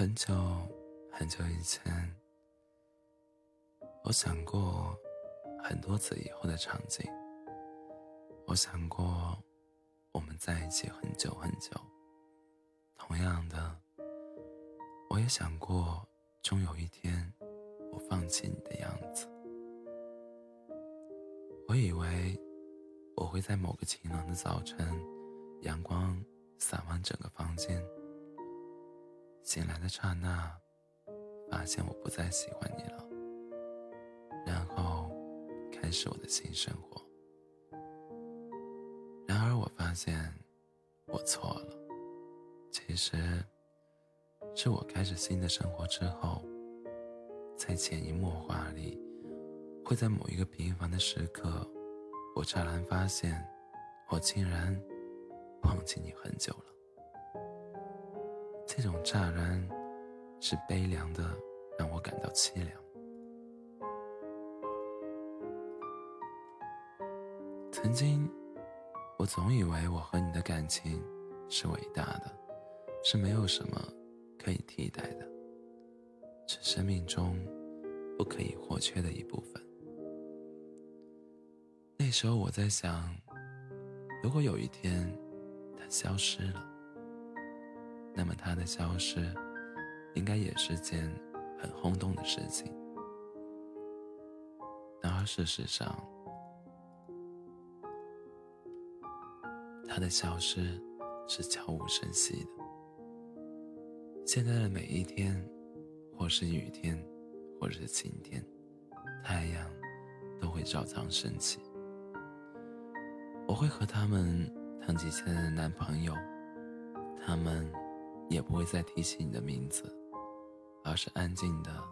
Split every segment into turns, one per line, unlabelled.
很久很久以前，我想过很多次以后的场景。我想过我们在一起很久很久。同样的，我也想过终有一天我放弃你的样子。我以为我会在某个晴朗的早晨，阳光洒满整个房间。醒来的刹那，发现我不再喜欢你了，然后开始我的新生活。然而我发现我错了，其实是我开始新的生活之后，在潜移默化里，会在某一个平凡的时刻，我乍然发现，我竟然忘记你很久了。这种乍然，是悲凉的，让我感到凄凉。曾经，我总以为我和你的感情是伟大的，是没有什么可以替代的，是生命中不可以或缺的一部分。那时候我在想，如果有一天它消失了。那么他的消失，应该也是件很轰动的事情。然而事实上，他的消失是悄无声息的。现在的每一天，或是雨天，或是晴天，太阳都会照常升起。我会和他们谈起现在的男朋友，他们。也不会再提起你的名字，而是安静的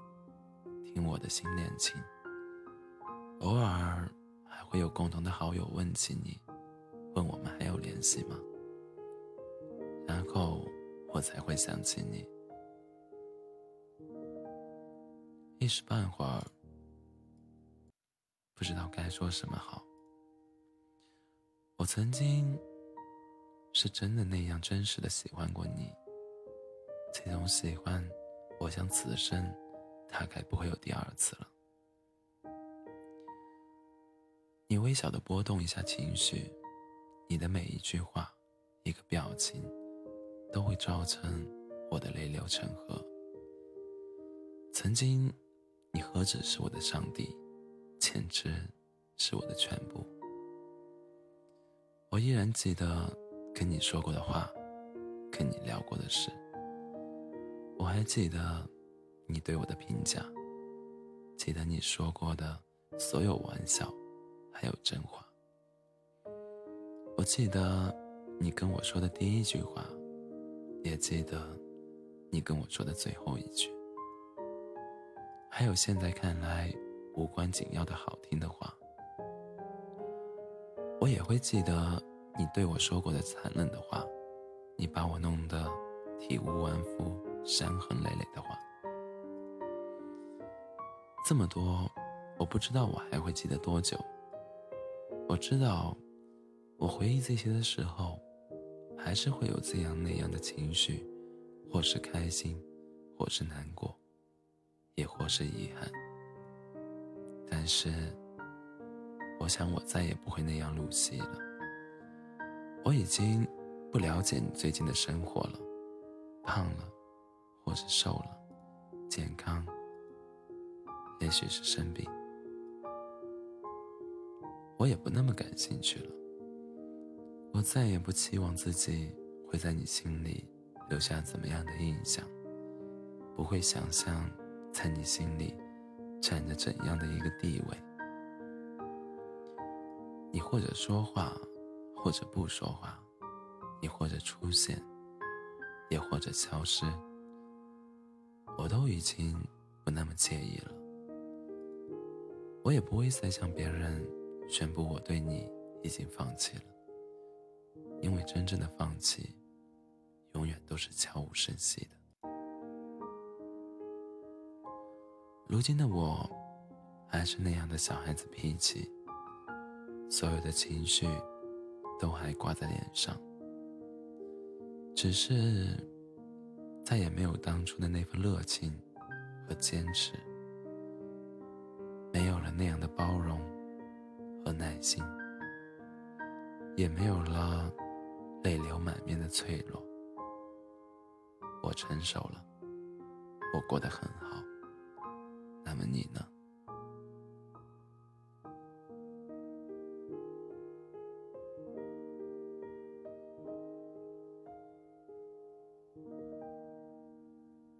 听我的新恋情。偶尔还会有共同的好友问起你，问我们还有联系吗？然后我才会想起你。一时半会儿不知道该说什么好。我曾经是真的那样真实的喜欢过你。这种喜欢，我想此生大概不会有第二次了。你微小的波动一下情绪，你的每一句话、一个表情，都会造成我的泪流成河。曾经，你何止是我的上帝，简直是我的全部。我依然记得跟你说过的话，跟你聊过的事。我还记得你对我的评价，记得你说过的所有玩笑，还有真话。我记得你跟我说的第一句话，也记得你跟我说的最后一句，还有现在看来无关紧要的好听的话。我也会记得你对我说过的残忍的话，你把我弄得体无完肤。伤痕累累的话，这么多，我不知道我还会记得多久。我知道，我回忆这些的时候，还是会有这样那样的情绪，或是开心，或是难过，也或是遗憾。但是，我想我再也不会那样入戏了。我已经不了解你最近的生活了，胖了。或是瘦了，健康，也许是生病，我也不那么感兴趣了。我再也不期望自己会在你心里留下怎么样的印象，不会想象在你心里占着怎样的一个地位。你或者说话，或者不说话；你或者出现，也或者消失。我都已经不那么介意了，我也不会再向别人宣布我对你已经放弃了，因为真正的放弃，永远都是悄无声息的。如今的我，还是那样的小孩子脾气，所有的情绪都还挂在脸上，只是。再也没有当初的那份热情和坚持，没有了那样的包容和耐心，也没有了泪流满面的脆弱。我成熟了，我过得很好。那么你呢？